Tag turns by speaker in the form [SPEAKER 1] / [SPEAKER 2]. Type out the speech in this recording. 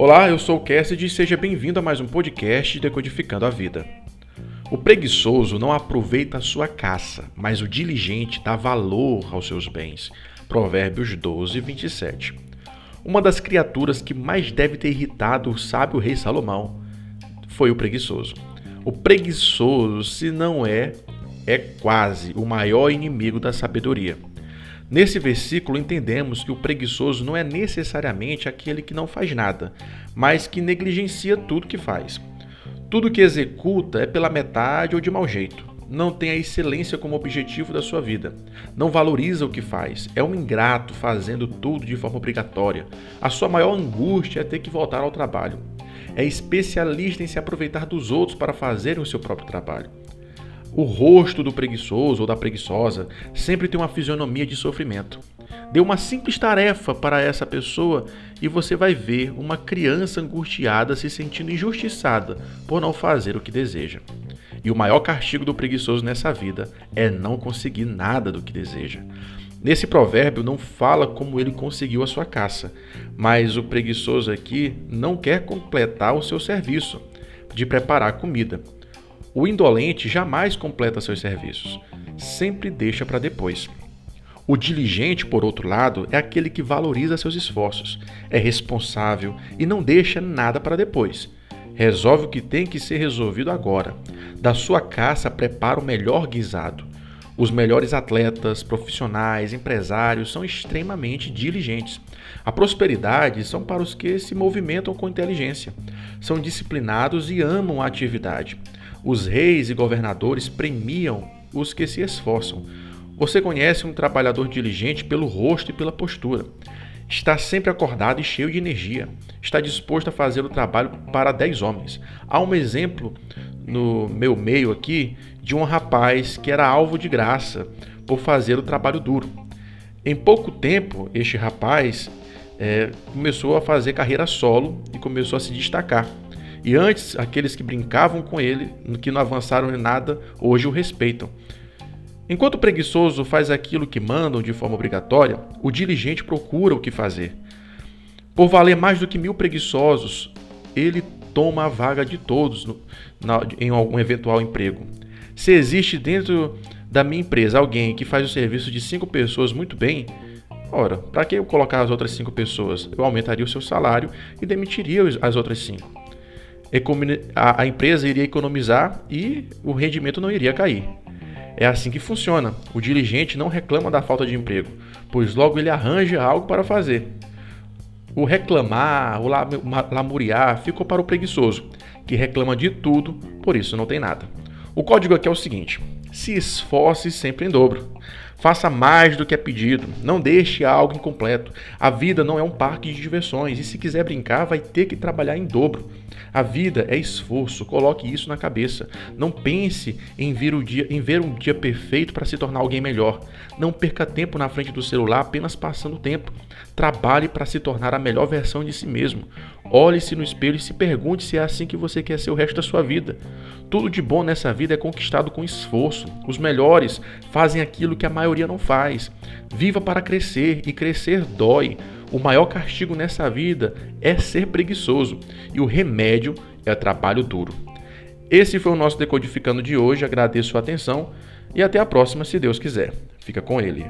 [SPEAKER 1] Olá, eu sou o Cassidy e seja bem-vindo a mais um podcast Decodificando a Vida. O preguiçoso não aproveita a sua caça, mas o diligente dá valor aos seus bens. Provérbios 12, 27. Uma das criaturas que mais deve ter irritado o sábio rei Salomão foi o preguiçoso. O preguiçoso, se não é, é quase o maior inimigo da sabedoria. Nesse versículo, entendemos que o preguiçoso não é necessariamente aquele que não faz nada, mas que negligencia tudo que faz. Tudo que executa é pela metade ou de mau jeito. Não tem a excelência como objetivo da sua vida. Não valoriza o que faz. É um ingrato fazendo tudo de forma obrigatória. A sua maior angústia é ter que voltar ao trabalho. É especialista em se aproveitar dos outros para fazerem o seu próprio trabalho. O rosto do preguiçoso ou da preguiçosa sempre tem uma fisionomia de sofrimento. Dê uma simples tarefa para essa pessoa e você vai ver uma criança angustiada se sentindo injustiçada por não fazer o que deseja. E o maior castigo do preguiçoso nessa vida é não conseguir nada do que deseja. Nesse provérbio não fala como ele conseguiu a sua caça, mas o preguiçoso aqui não quer completar o seu serviço de preparar comida. O indolente jamais completa seus serviços, sempre deixa para depois. O diligente, por outro lado, é aquele que valoriza seus esforços, é responsável e não deixa nada para depois. Resolve o que tem que ser resolvido agora. Da sua caça, prepara o melhor guisado. Os melhores atletas, profissionais, empresários são extremamente diligentes. A prosperidade são para os que se movimentam com inteligência. São disciplinados e amam a atividade. Os reis e governadores premiam os que se esforçam. Você conhece um trabalhador diligente pelo rosto e pela postura. Está sempre acordado e cheio de energia. Está disposto a fazer o trabalho para dez homens. Há um exemplo no meu meio aqui de um rapaz que era alvo de graça por fazer o trabalho duro. Em pouco tempo, este rapaz é, começou a fazer carreira solo e começou a se destacar. E antes, aqueles que brincavam com ele, que não avançaram em nada, hoje o respeitam. Enquanto o preguiçoso faz aquilo que mandam de forma obrigatória, o diligente procura o que fazer. Por valer mais do que mil preguiçosos, ele toma a vaga de todos no, na, em algum eventual emprego. Se existe dentro da minha empresa alguém que faz o serviço de cinco pessoas muito bem, ora, para que eu colocar as outras cinco pessoas? Eu aumentaria o seu salário e demitiria as outras cinco a, empresa iria economizar e o rendimento não iria cair. É assim que funciona. O diligente não reclama da falta de emprego, pois logo ele arranja algo para fazer. O reclamar, o lamuriar ficou para o preguiçoso, que reclama de tudo, por isso não tem nada. O código aqui é o seguinte: se esforce sempre em dobro. Faça mais do que é pedido. Não deixe algo incompleto. A vida não é um parque de diversões e se quiser brincar, vai ter que trabalhar em dobro. A vida é esforço. Coloque isso na cabeça. Não pense em, vir o dia, em ver um dia perfeito para se tornar alguém melhor. Não perca tempo na frente do celular apenas passando tempo. Trabalhe para se tornar a melhor versão de si mesmo. Olhe-se no espelho e se pergunte se é assim que você quer ser o resto da sua vida. Tudo de bom nessa vida é conquistado com esforço. Os melhores fazem aquilo que a maioria não faz. Viva para crescer e crescer dói. O maior castigo nessa vida é ser preguiçoso e o remédio é trabalho duro. Esse foi o nosso Decodificando de hoje. Agradeço a atenção e até a próxima, se Deus quiser. Fica com ele.